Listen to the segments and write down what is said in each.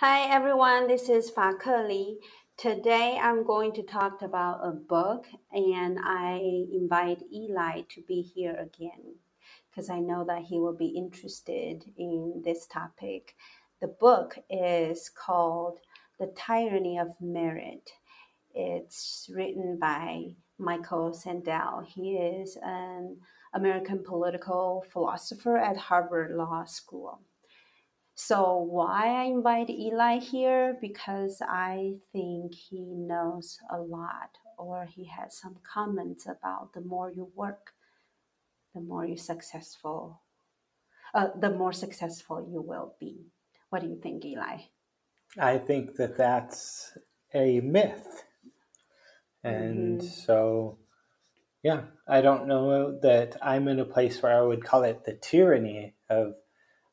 Hi everyone, this is Fa Ke Today I'm going to talk about a book and I invite Eli to be here again because I know that he will be interested in this topic. The book is called The Tyranny of Merit. It's written by Michael Sandel. He is an American political philosopher at Harvard Law School. So, why I invite Eli here? Because I think he knows a lot, or he has some comments about the more you work, the more you successful, uh, the more successful you will be. What do you think, Eli? I think that that's a myth. And mm-hmm. so, yeah, I don't know that I'm in a place where I would call it the tyranny of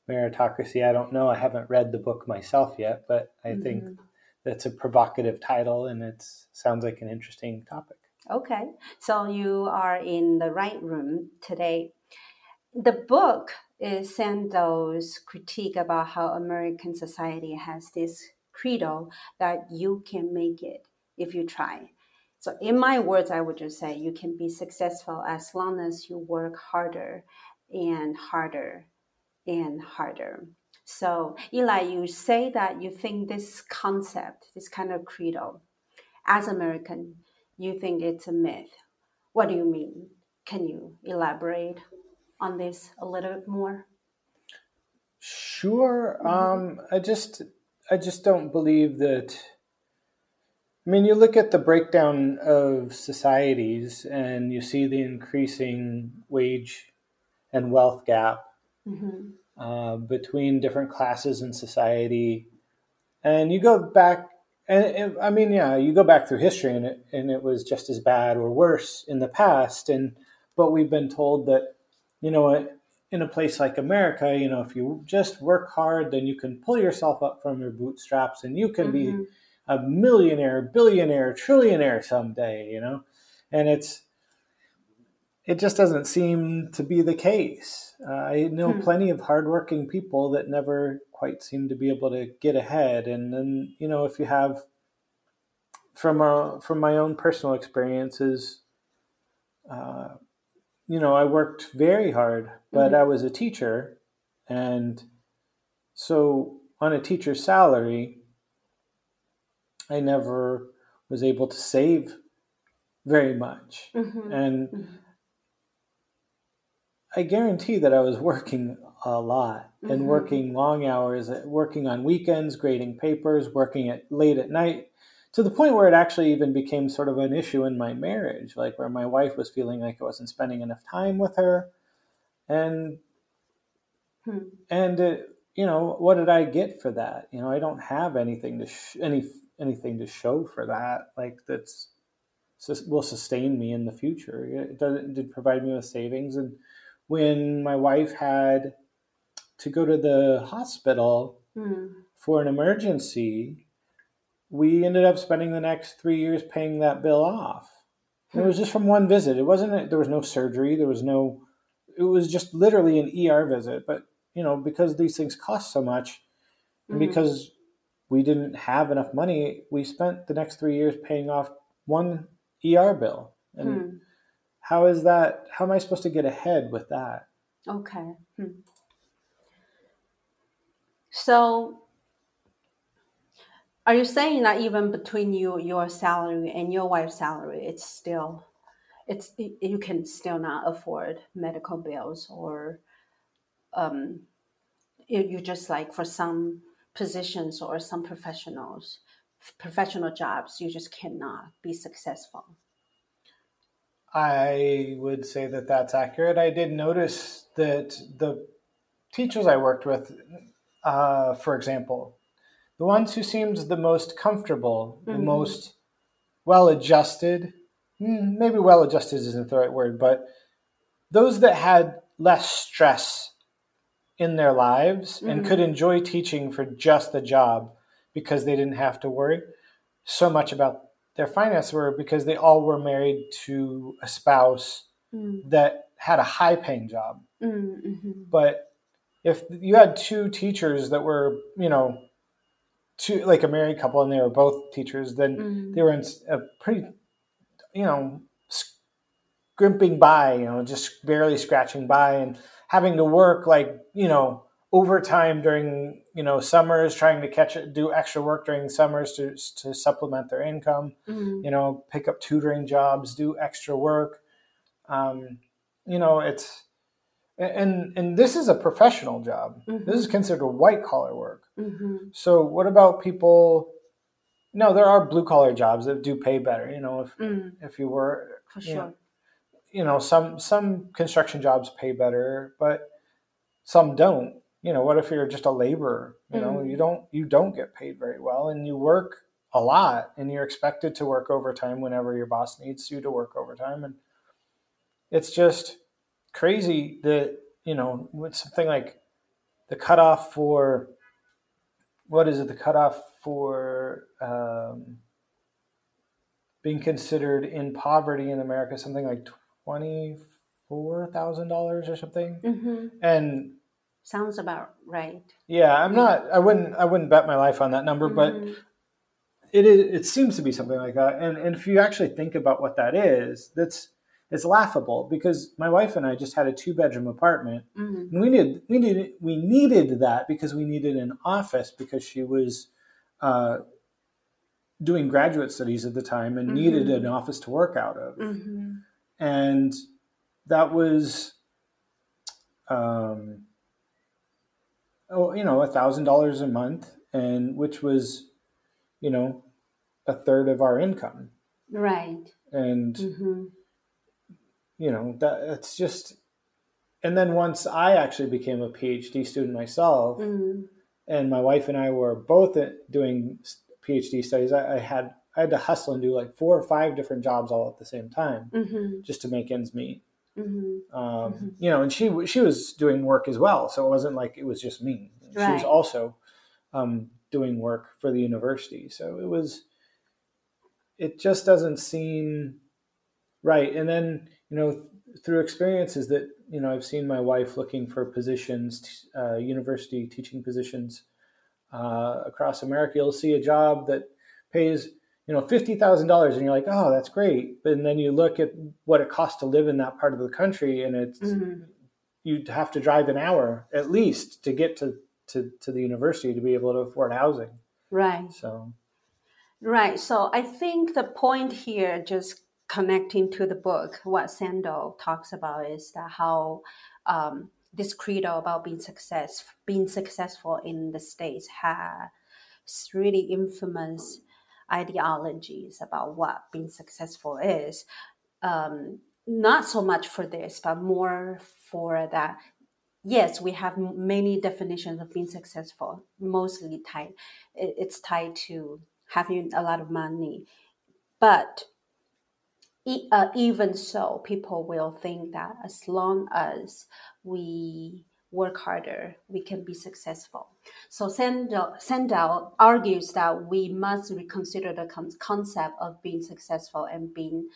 meritocracy. I don't know. I haven't read the book myself yet, but I mm-hmm. think that's a provocative title and it sounds like an interesting topic. Okay, so you are in the right room today. The book is Sandel's critique about how American society has this credo that you can make it if you try. So, in my words, I would just say you can be successful as long as you work harder and harder and harder. So, Eli, you say that you think this concept, this kind of credo, as American, you think it's a myth. What do you mean? Can you elaborate on this a little bit more? Sure. Um, I just, I just don't believe that. I mean, you look at the breakdown of societies, and you see the increasing wage and wealth gap mm-hmm. uh, between different classes in society. And you go back, and, I mean, yeah, you go back through history, and it and it was just as bad or worse in the past. And but we've been told that, you know, in a place like America, you know, if you just work hard, then you can pull yourself up from your bootstraps, and you can mm-hmm. be a millionaire, billionaire, trillionaire someday. You know, and it's it just doesn't seem to be the case. Uh, I know hmm. plenty of hardworking people that never quite seem to be able to get ahead. And then, you know, if you have from uh, from my own personal experiences, uh, you know, I worked very hard, but mm-hmm. I was a teacher, and so on a teacher's salary, I never was able to save very much, mm-hmm. and mm-hmm. I guarantee that I was working a lot and mm-hmm. working long hours, working on weekends, grading papers, working at late at night, to the point where it actually even became sort of an issue in my marriage, like where my wife was feeling like I wasn't spending enough time with her, and hmm. and it, you know what did I get for that? You know, I don't have anything to sh- any anything to show for that, like that's will sustain me in the future. It, doesn't did provide me with savings and when my wife had to go to the hospital mm. for an emergency, we ended up spending the next three years paying that bill off. And it was just from one visit. It wasn't. There was no surgery. There was no. It was just literally an ER visit. But you know, because these things cost so much, and mm-hmm. because we didn't have enough money, we spent the next three years paying off one ER bill. And hmm how is that how am i supposed to get ahead with that okay hmm. so are you saying that even between you your salary and your wife's salary it's still it's you can still not afford medical bills or um you, you just like for some positions or some professionals professional jobs you just cannot be successful I would say that that's accurate. I did notice that the teachers I worked with, uh, for example, the ones who seemed the most comfortable, mm-hmm. the most well adjusted, hmm, maybe well adjusted isn't the right word, but those that had less stress in their lives mm-hmm. and could enjoy teaching for just the job because they didn't have to worry so much about their finances were because they all were married to a spouse mm. that had a high paying job. Mm-hmm. But if you had two teachers that were, you know, two like a married couple and they were both teachers then Mhm. they were in a pretty you know scrimping by you know just barely scratching by and having to work like you know overtime during you know summers trying to catch it do extra work during summers to to supplement their income Mhm. you know pick up tutoring jobs do extra work um, you know it's and and this is a professional job this is considered white collar work Mhm. so what about people? No, there are blue collar jobs that do pay better. You know, if Mm, if you were, for Yeah. sure. you know, some some construction jobs pay better, but some don't. You know, what if you're just a laborer? You know, Mm. you don't you don't get paid very well, and you work a lot, and you're expected to work overtime whenever your boss needs you to work overtime, and it's just crazy that you know with something like the cutoff for what is it the cutoff for um, being considered in poverty in america something like $24000 or something hmm and Sounds about right. yeah i'm not i wouldn't i wouldn't bet my life on that number but Mhm. it is it seems to be something like that and, and if you actually think about what that is that's it's laughable because my wife and i just had a two bedroom apartment Mhm. And we needed we needed we needed that because we needed an office because she was uh, doing graduate studies at the time and needed Mhm. an office to work out of, Mhm. and that was, um, oh, you know, a thousand dollars a month, and which was, you know, a third of our income, Right. and hmm you know that it's just. And then once I actually became a PhD student myself, hmm and my wife and I were both doing PhD studies. I, I had I had to hustle and do like four or five different jobs all at the same time hmm just to make ends meet. Hmm Um, Mhm. You know, and she she was doing work as well, so it wasn't like it was just me. She was also um, doing work for the university, so it was. It just doesn't seem right. And then you know, th- through experiences that you know, I've seen my wife looking for positions, uh, university teaching positions uh, across America. You'll see a job that pays you know fifty thousand dollars, and you're like, oh, that's great. But then you look at what it costs to live in that part of the country, and it's hmm you'd have to drive an hour at least to get to, to, to the university to be able to afford housing. Right. So Right. So I think the point here, just connecting to the book, what Sandel talks about is that how um, this credo about being success, being successful in the states, has really infamous ideologies about what being successful is. Um, not so much for this, but more for that. Yes, we have many definitions of being successful. Mostly tied, it's tied to having a lot of money. But uh, even so, people will think that as long as we work harder, we can be successful. So Sandel, Sandel argues that we must reconsider the con- concept of being successful and being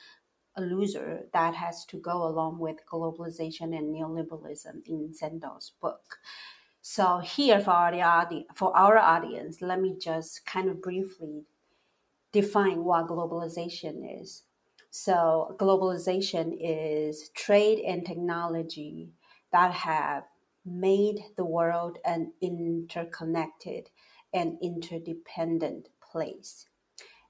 a loser that has to go along with globalization and neoliberalism in Sandel's book. So here for our, audi- for our audience, let me just kind of briefly define what globalization is. So globalization is trade and technology that have made the world an interconnected and interdependent place.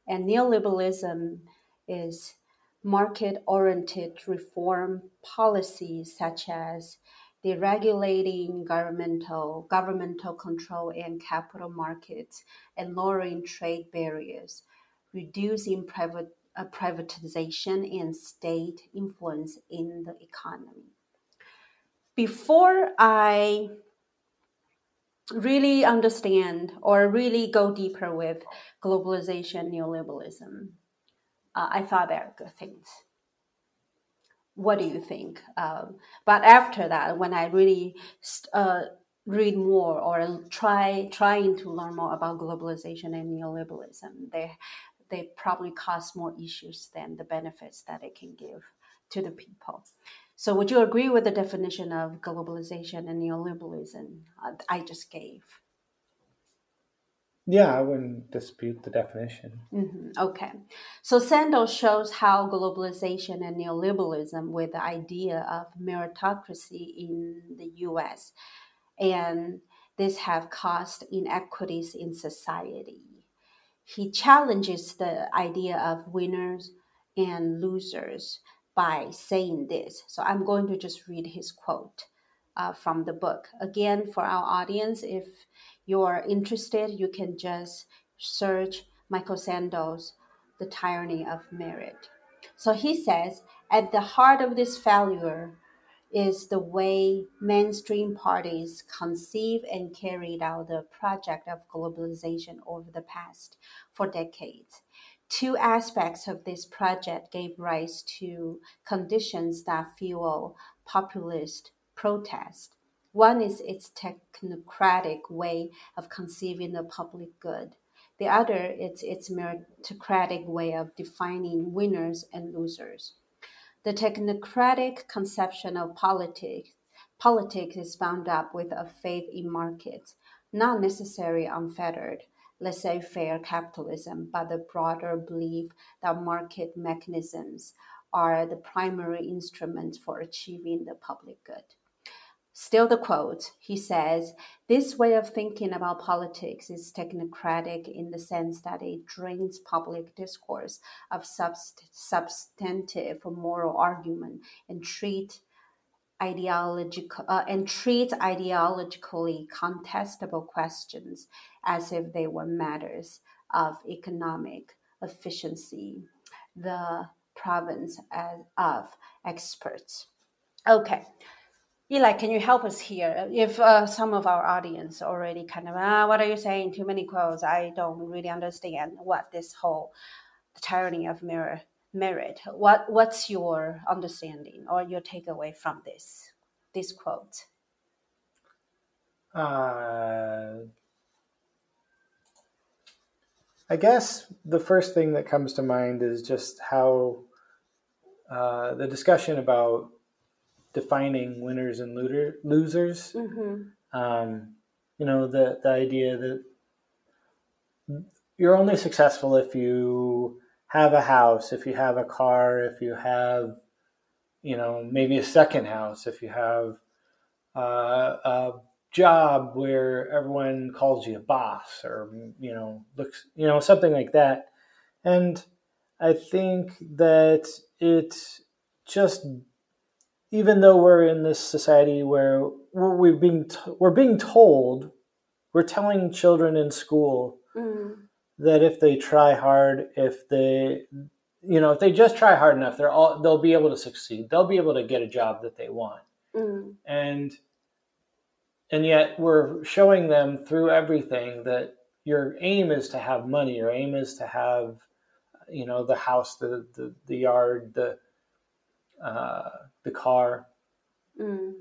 And neoliberalism is market oriented reform policies such as deregulating governmental governmental control and capital markets and lowering trade barriers, reducing private uh, privatization and state influence in the economy. Before I really understand or really go deeper with globalization, neoliberalism, uh, I thought they are good things. What do you think? Um, but after that, when I really uh, read more or try trying to learn more about globalization and neoliberalism, they they probably cause more issues than the benefits that it can give to the people. So, would you agree with the definition of globalization and neoliberalism uh, I just gave? Yeah, I wouldn't dispute the definition. Mm-hmm. Okay. So Sandel shows how globalization and neoliberalism, with the idea of meritocracy in the US, and this have caused inequities in society. He challenges the idea of winners and losers by saying this. So I'm going to just read his quote uh, from the book. Again, for our audience, if you're interested, you can just search Michael Sandel's The Tyranny of Merit. So he says, at the heart of this failure is the way mainstream parties conceived and carried out the project of globalization over the past four decades. Two aspects of this project gave rise to conditions that fuel populist protest. One is its technocratic way of conceiving the public good. The other is its meritocratic way of defining winners and losers. The technocratic conception of politics, politics is bound up with a faith in markets, not necessarily unfettered, laissez-faire capitalism, but the broader belief that market mechanisms are the primary instruments for achieving the public good. Still the quote, he says, this way of thinking about politics is technocratic in the sense that it drains public discourse of subst- substantive moral argument and treat ideological uh, and treat ideologically contestable questions as if they were matters of economic efficiency, the province of experts. Okay, Eli, can you help us here? If uh, some of our audience already kind of, ah, what are you saying? Too many quotes. I don't really understand what this whole tyranny of mirror merit. What what's your understanding or your takeaway from this this quote? Uh, I guess the first thing that comes to mind is just how uh, the discussion about defining winners and looter, losers. Mm-hmm. Um, you know, the, the idea that you're only successful if you have a house, if you have a car, if you have, you know, maybe a second house, if you have uh, a job where everyone calls you a boss or, you know, looks, you know, something like that. And I think that it just even though we're in this society where we're, being t- we're being told, we're telling children in school mm. that if they try hard, if they you know if they just try hard enough, they're all they'll be able to succeed. They'll be able to get a job that they want, mm. and and yet we're showing them through everything that your aim is to have money. Your aim is to have you know the house, the the, the yard, the uh, the car. Mm.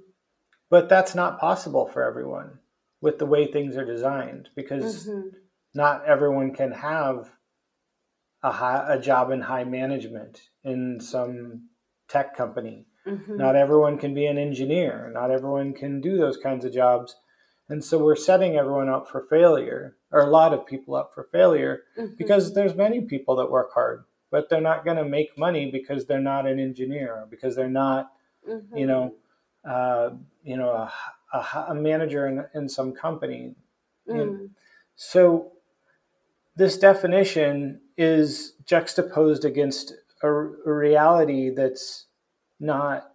But that's not possible for everyone with the way things are designed because mm-hmm. not everyone can have a, high, a job in high management in some tech company. Mm-hmm. Not everyone can be an engineer. Not everyone can do those kinds of jobs. And so we're setting everyone up for failure, or a lot of people up for failure, mm-hmm. because there's many people that work hard but they're not going to make money because they're not an engineer because they're not mm-hmm. you know uh, you know a, a, a manager in, in some company mm. so this definition is juxtaposed against a, a reality that's not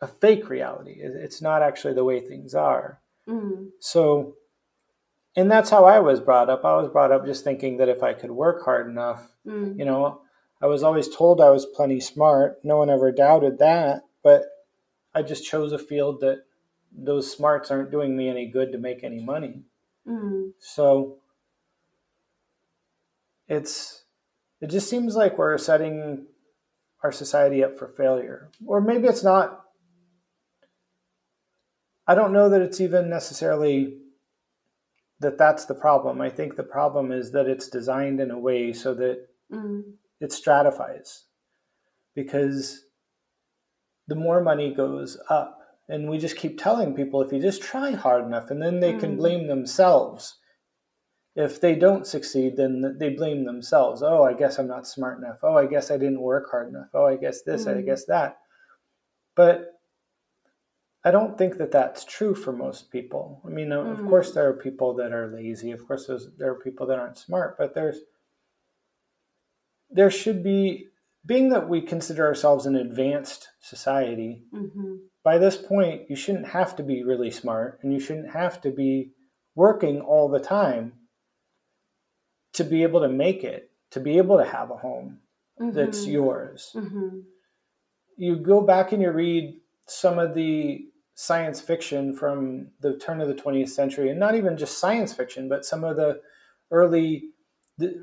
a fake reality it's not actually the way things are mm. so and that's how I was brought up. I was brought up just thinking that if I could work hard enough, mm. you know, I was always told I was plenty smart. No one ever doubted that, but I just chose a field that those smarts aren't doing me any good to make any money. Mm. So it's it just seems like we're setting our society up for failure. Or maybe it's not I don't know that it's even necessarily that that's the problem. I think the problem is that it's designed in a way so that mm. it stratifies because the more money goes up, and we just keep telling people if you just try hard enough, and then they mm. can blame themselves. if they don't succeed, then they blame themselves. Oh, I guess I'm not smart enough. Oh, I guess I didn't work hard enough. Oh, I guess this, mm. I guess that. But I don't think that that's true for most people. I mean, mm. of course, there are people that are lazy. Of course, there are people that aren't smart. But there's there should be, being that we consider ourselves an advanced society. Mm-hmm. By this point, you shouldn't have to be really smart, and you shouldn't have to be working all the time to be able to make it, to be able to have a home mm-hmm. that's yours. Mm-hmm. You go back and you read some of the science fiction from the turn of the 20th century, and not even just science fiction, but some of the early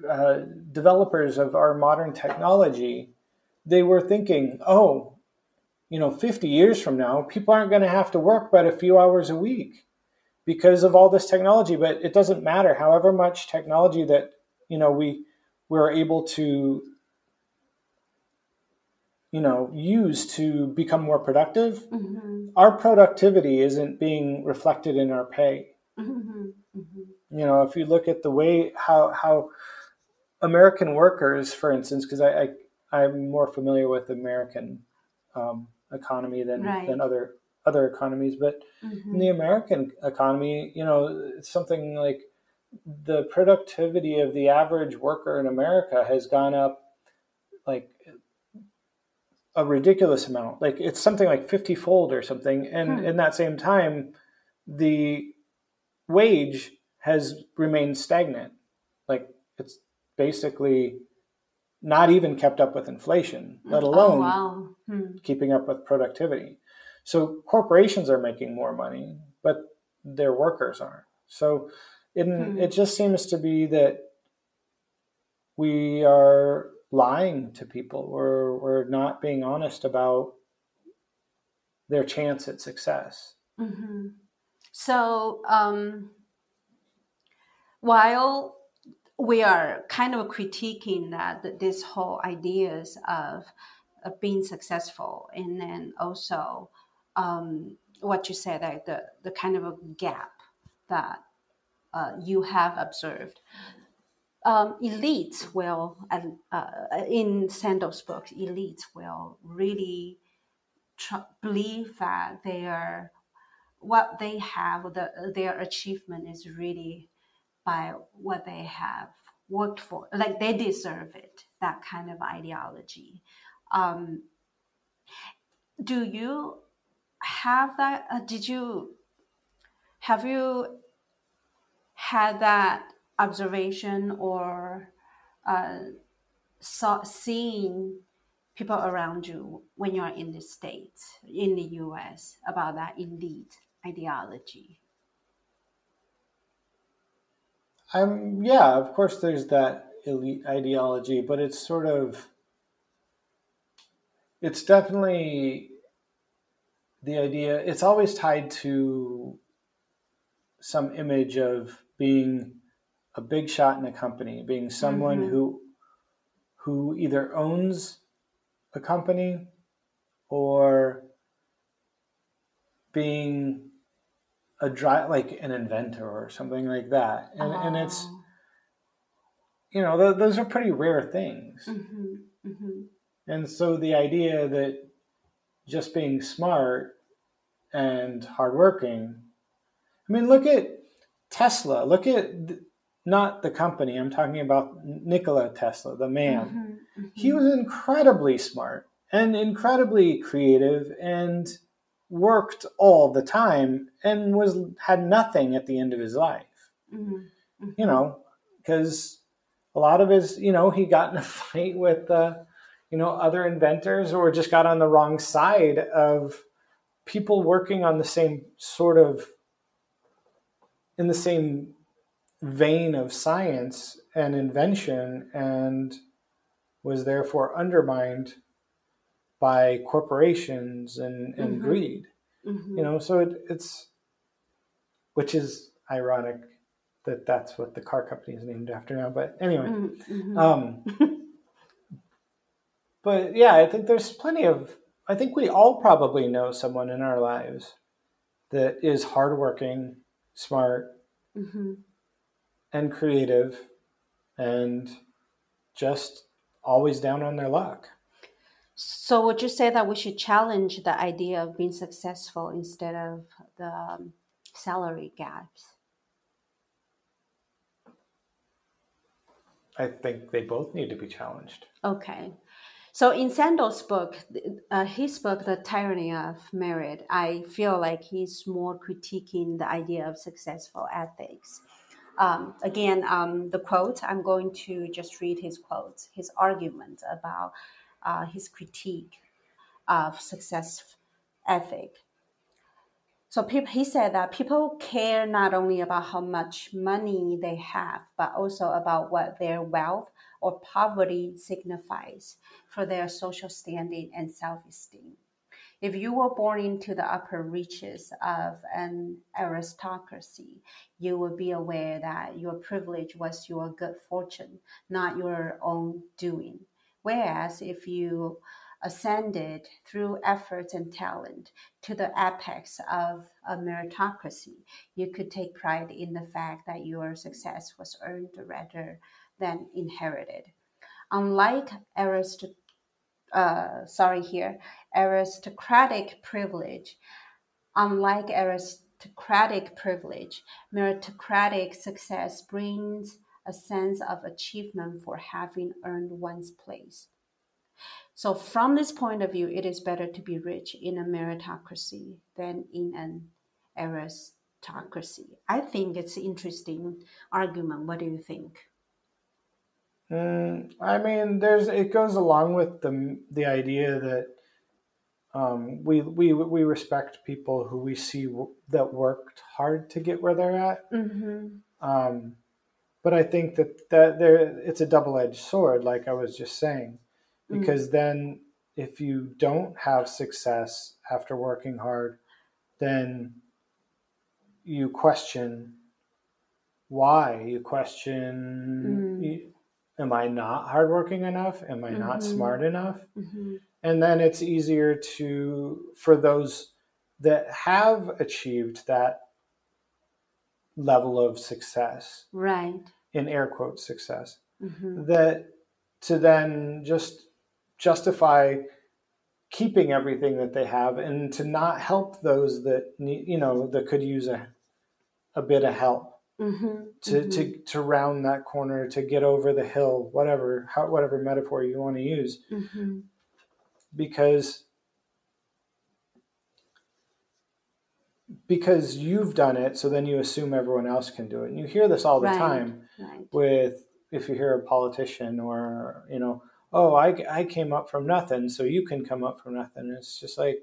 uh, developers of our modern technology, they were thinking, oh, you know, 50 years from now, people aren't going to have to work but a few hours a week because of all this technology. But it doesn't matter. However much technology that you know we we're able to you know use to become more productive mm-hmm. our productivity isn't being reflected in our pay mm-hmm. Mm-hmm. you know if you look at the way how how american workers for instance because I, I am more familiar with american um, economy than right. than other other economies but in mm-hmm. the american economy you know it's something like the productivity of the average worker in America has gone up like a ridiculous amount. Like it's something like 50 fold or something. And hmm. in that same time, the wage has remained stagnant. Like it's basically not even kept up with inflation, let oh, alone oh, wow. hmm. keeping up with productivity. So corporations are making more money, but their workers aren't. So it, hmm. it just seems to be that we are lying to people. We're, we're not being honest about their chance at success. Mm-hmm. So, um, while we are kind of critiquing that this whole ideas of, of being successful, and then also um, what you said, like the the kind of a gap that uh, you have observed. Um, elites will, uh, in Sandel's book, elites will really tr- believe that their what they have, the, their achievement is really by what they have worked for, like they deserve it. That kind of ideology. Um, do you have that? Uh, did you have you had that observation or uh, saw, seeing people around you when you're in the states in the us about that elite ideology? Yeah of course there's that elite ideology but it's sort of it's definitely the idea it's always tied to some image of being a big shot in a company, being someone mm-hmm. who who either owns a company or being a dry like an inventor or something like that and, oh. and it's oh. you know th- those are pretty rare things mm-hmm. Mm-hmm. and so the idea that just being smart and hardworking i mean look at Tesla, look at not the company, I'm talking about Nikola Tesla, the man. Mm-hmm, mm-hmm. He was incredibly smart and incredibly creative and worked all the time and was had nothing at the end of his life. Mm-hmm, mm-hmm. you know, because a lot of his, you know, he got in a fight with uh, you know, other inventors or just got on the wrong side of people working on the same sort of in the same vein of science and invention and was therefore undermined by corporations and, and mm-hmm. greed. Mm-hmm. You know, so it, it's, which is ironic that that's what the car company is named after now. But anyway, mm-hmm. um, but yeah, I think there's plenty of, I think we all probably know someone in our lives that is hardworking, smart, mm-hmm. And creative and just always down on their luck. So, would you say that we should challenge the idea of being successful instead of the um, salary gaps? I think they both need to be challenged. Okay. So in Sandel's book, uh, his book, The Tyranny of Merit, I feel like he's more critiquing the idea of successful ethics. Um, again, um, the quote, I'm going to just read his quotes, his argument about uh, his critique of success ethic. So people, he said that people care not only about how much money they have, but also about what their wealth or poverty signifies for their social standing and self-esteem. If you were born into the upper reaches of an aristocracy, you will be aware that your privilege was your good fortune, not your own doing. Whereas if you ascended through effort and talent to the apex of a meritocracy, you could take pride in the fact that your success was earned rather than inherited. Unlike arist- uh, sorry here, aristocratic privilege, unlike aristocratic privilege, meritocratic success brings a sense of achievement for having earned one's place. So, from this point of view, it is better to be rich in a meritocracy than in an aristocracy. I think it's an interesting argument. What do you think? Mm, I mean, there's it goes along with the the idea that um, we we we respect people who we see w- that worked hard to get where they're at. Mm-hmm. Um, but I think that that there it's a double edged sword, like I was just saying Mm. because mm then if you don't have success after working hard, then you question why. You question, mm. Am I not hardworking enough? Am I mm-hmm. not smart enough? Mm-hmm. And then it's easier to, for those that have achieved that level of success, right? In air quotes, success, mm-hmm. that to then just justify keeping everything that they have and to not help those that need, you know, that could use a, a bit of help mm-hmm, to, mm-hmm. to, to round that corner, to get over the hill, whatever, how, whatever metaphor you want to use. Mm-hmm. Because, because you've done it, so then you assume everyone else can do it. And you hear this all the right, time right. with, if you hear a politician or, you know, oh, I, I came up from nothing, so you can come up from nothing. It's just like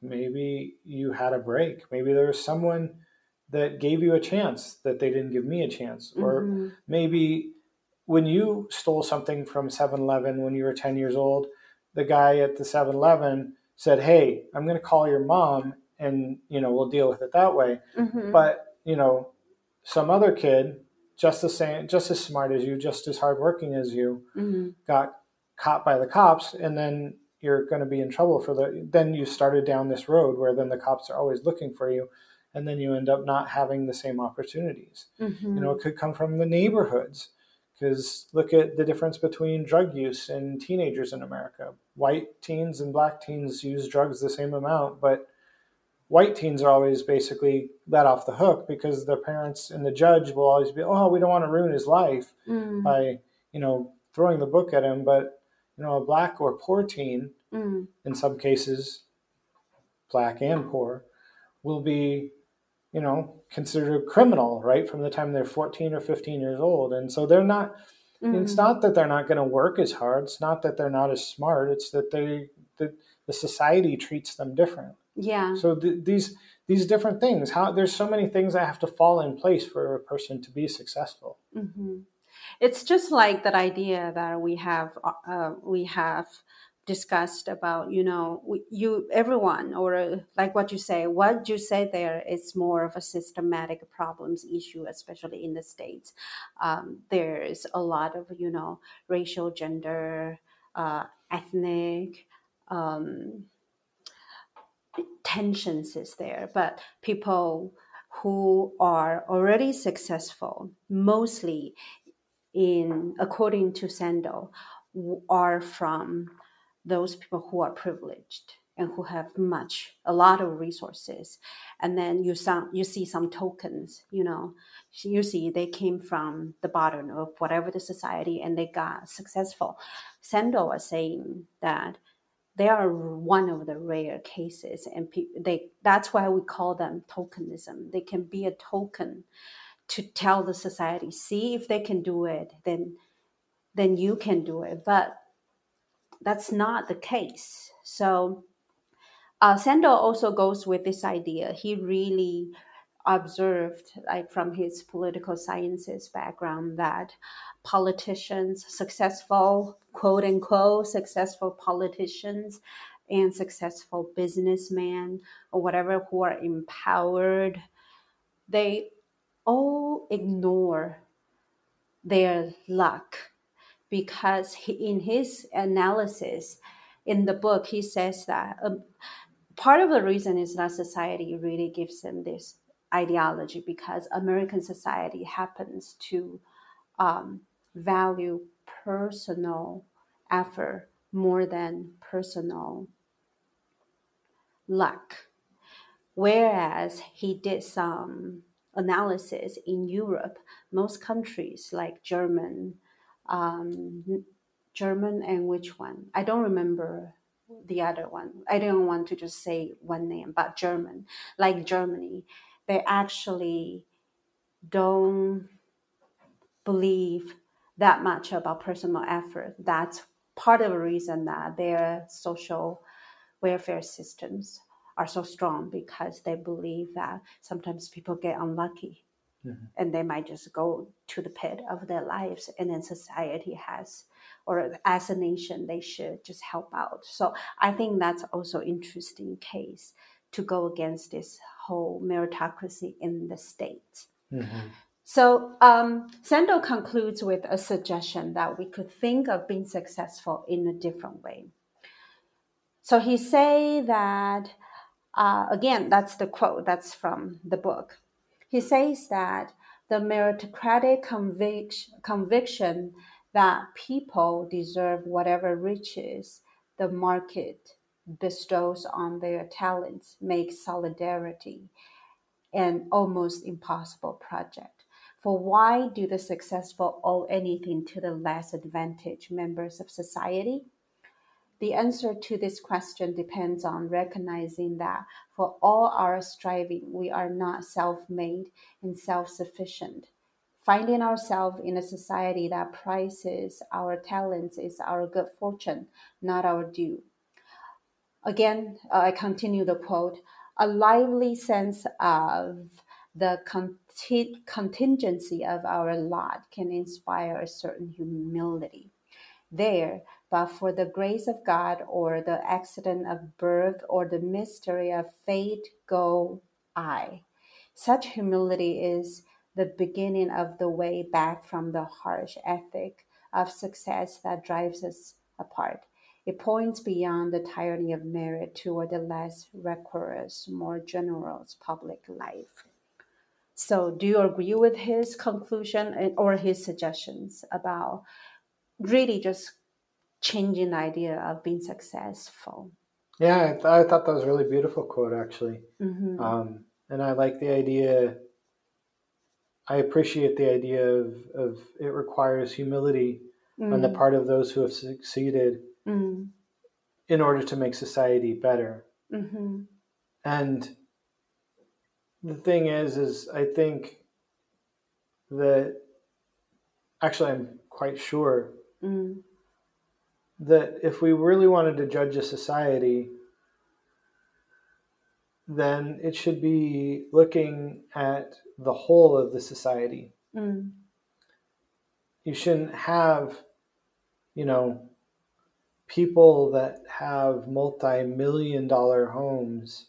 maybe you had a break. Maybe there was someone that gave you a chance that they didn't give me a chance. Mm-hmm. Or maybe when you stole something from 7 Eleven when you were 10 years old, the guy at the 7 Eleven said, Hey, I'm going to call your mom and, you know, we'll deal with it that way. Mm-hmm. But, you know, some other kid just the same, just as smart as you, just as hardworking as you, mm-hmm. got caught by the cops, and then you're going to be in trouble for the. Then you started down this road where then the cops are always looking for you, and then you end up not having the same opportunities. Mm-hmm. You know, it could come from the neighborhoods. Because look at the difference between drug use and teenagers in America. White teens and black teens use drugs the same amount, but white teens are always basically let off the hook because the parents and the judge will always be, oh, we don't want to ruin his life mm. by, you know, throwing the book at him. But, you know, a black or poor teen, mm. in some cases, black and poor, will be, you know, considered a criminal, right, from the time they're 14 or 15 years old. And so they're not, mm. it's not that they're not going to work as hard. It's not that they're not as smart. It's that they, that the society treats them different. Yeah. So th- these these different things, how there's so many things that have to fall in place for a person to be successful. Mm-hmm. It's just like that idea that we have uh, we have discussed about you know you everyone or uh, like what you say what you say there is more of a systematic problems issue especially in the states. Um, there's a lot of you know racial gender uh, ethnic um, tensions is there, but people who are already successful, mostly in according to Sandel, are from those people who are privileged and who have much a lot of resources. And then you some you see some tokens you know. You see they came from the bottom of whatever the society and they got successful. Sandel was saying that they are one of the rare cases and pe- they that's why we call them tokenism. They can be a token to tell the society see if they can do it then then you can do it. But that's not the case so uh, also goes with this idea. He really observed, like from his political sciences background, that politicians, successful, quote unquote, successful politicians and successful businessmen or whatever who are empowered, they all ignore their luck because he, in his analysis in the book, he says that um, part of the reason is that society really gives him this ideology because American society happens to um, value personal effort more than personal luck. Whereas he did some analysis in Europe, most countries like German, um, German and which one? I don't remember the other one. I don't want to just say one name, but German, like Germany, they actually don't believe that much about personal effort. That's part of the reason that their social welfare systems are so strong because they believe that sometimes people get unlucky mm-hmm. and they might just go to the pit of their lives. And then society has or as a nation they should just help out. So i think that's also interesting case to go against this whole meritocracy in the state. Mm-hmm. so um, sandel concludes with a suggestion that we could think of being successful in a different way. So he say that uh, again that's the quote that's from the book he says that the meritocratic conviction, conviction that people deserve whatever riches the market bestows on their talents makes solidarity an almost impossible project. For why do the successful owe anything to the less advantaged members of society? The answer to this question depends on recognizing that for all our striving, we are not self made and self sufficient. Finding ourselves in a society that prizes our talents is our good fortune, not our due. Again, uh, I continue the quote a lively sense of the contingency of our lot can inspire a certain humility. There, but for the grace of God or the accident of birth or the mystery of fate go I. Such humility is the beginning of the way back from the harsh ethic of success that drives us apart. It points beyond the tyranny of merit toward the less reckless, more generous public life. So, do you agree with his conclusion eh, or his suggestions about really just changing idea of being successful. Yeah, I, th- I thought that was a really beautiful quote, actually. Mm-hmm. Um, and I like the idea. I appreciate the idea of, of it requires humility mm. on the mm. part of those who have succeeded mm. in order to make society better. Mm-hmm. And the thing is, is I think that actually I'm quite sure mm that if we really wanted to judge a society, then it should be looking at the whole of the society. Mm. You shouldn't have, you know, people that have multi million dollar homes,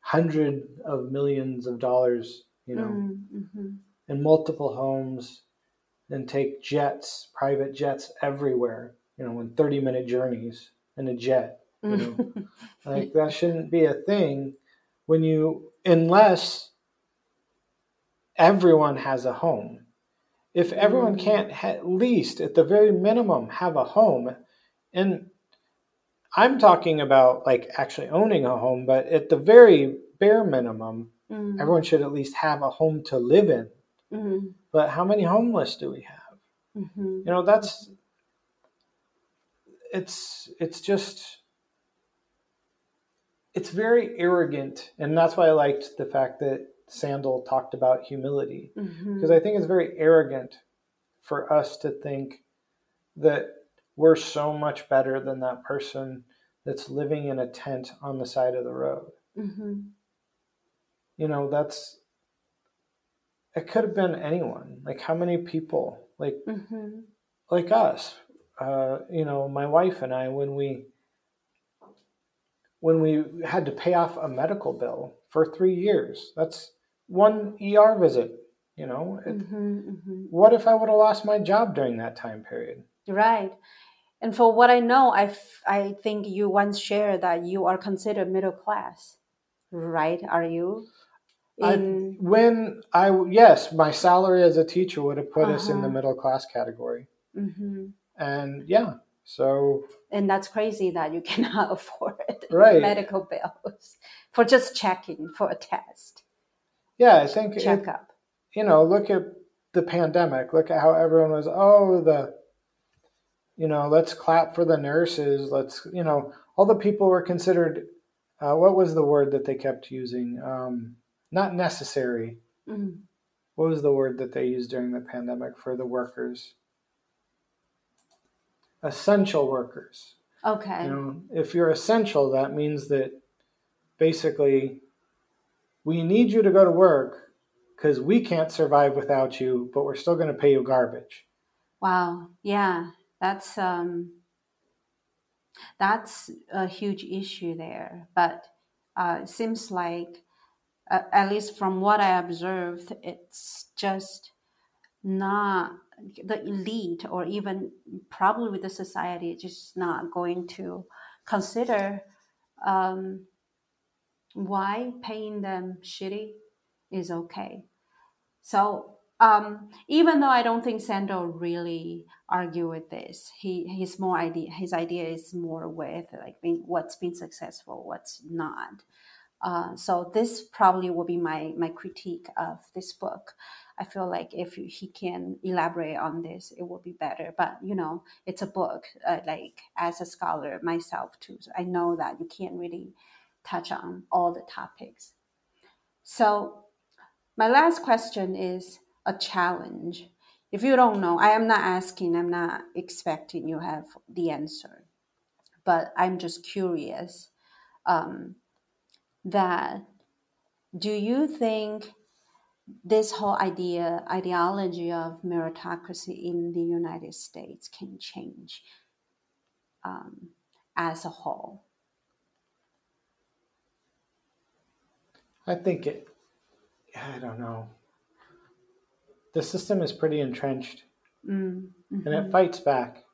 hundred of millions of dollars, you know, mm, mm-hmm. and multiple homes, and take jets, private jets everywhere you know, in 30 minute journeys in a jet. You know? like that shouldn't be a thing when you, unless everyone has a home. If everyone Mm. can't ha- at least, at the very minimum, have a home, and I'm talking about like actually owning a home, but at the very bare minimum, Mm. everyone should at least have a home to live in. Mm. But how many homeless do we have? Mhm. You know, that's it's it's just it's very arrogant, and that's why I liked the fact that Sandel talked about humility because I think it's very arrogant for us to think that we're so much better than that person that's living in a tent on the side of the road. Mhm. You know, that's it could have been anyone. Like how many people like Mhm. like us, uh, you know, my wife and I when we when we had to pay off a medical bill for 3 years. That's one ER visit, you know. It, Mhm. Mhm. what if I would have lost my job during that time period? Right. And for what I know, I, f- I think you once shared that you are considered middle class, right? Are you? I- When I yes, my salary as a teacher would have put us in the Uh-huh. middle class category, Mhm. And yeah, so and that's crazy that you cannot afford Right. medical bills for just checking for a test yeah, I think it, checkup. you know, look at the pandemic. Look at how everyone was, oh, the, you know, let's clap for the nurses. Let's, you know, all the people were considered, uh, what was the word that they kept using? Um, not necessary. Mhm. What was the word that they used during the pandemic for the workers? Essential workers. Okay. You know, if you're essential, that means that basically we need you to go to work because we can't survive without you, but we're still going to pay you garbage. Wow. Yeah, that's um, that's a huge issue there. But uh, it seems like, uh, at least from what I observed, it's just not the elite or even probably with the society just not going to consider um, why paying them shitty is okay. So um, even though I don't think Sandel really argue with this, he his more idea his idea is more with like being, what's been successful, what's not. Uh, so this probably will be my my critique of this book. I feel like if he can elaborate on this, it will be better. But you know, it's a book. Uh, like as a scholar myself too, so I know that you can't really touch on all the topics. So my last question is a challenge. If you don't know, I am not asking, I'm not expecting you have the answer, but I'm just curious um, that do you think this whole idea, ideology of meritocracy in the United States can change um, as a whole? I think it, I don't know. The system is pretty entrenched Mm, and it fights back.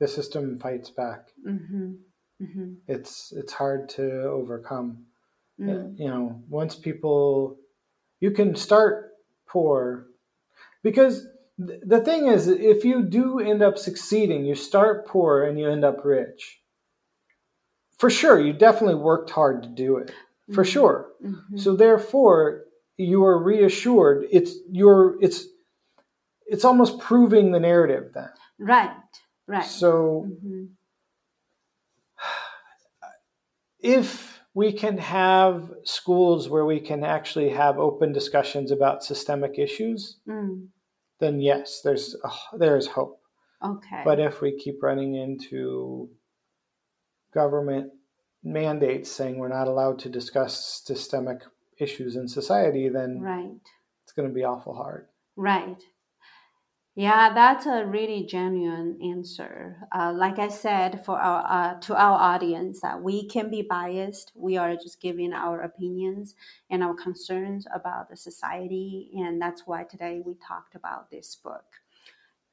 The system fights back. hmm hmm It's it's hard to overcome. mm, you know once people you can start poor. Because th- the thing is if you do end up succeeding you start poor and you end up rich. For sure you definitely worked hard to do it. For Mhm. sure. Mhm. so therefore you are reassured. It's your it's it's almost proving the narrative then. Right, right. so hmm if we can have schools where we can actually have open discussions about systemic issues, Mm, then yes, there's uh, there is hope. okay. But if we keep running into government mandates saying we're not allowed to discuss systemic issues in society, then right, it's going to be awful hard. right. Yeah, that's a really genuine answer. Uh, like I said, for our uh, to our audience, that we can be biased. We are just giving our opinions and our concerns about the society, and that's why today we talked about this book.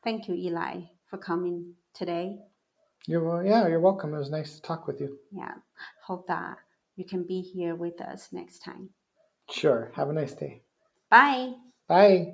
Thank you, Eli, for coming today. You're yeah, you're welcome. It was nice to talk with you. Yeah, hope that you can be here with us next time. Sure. Have a nice day. Bye. Bye.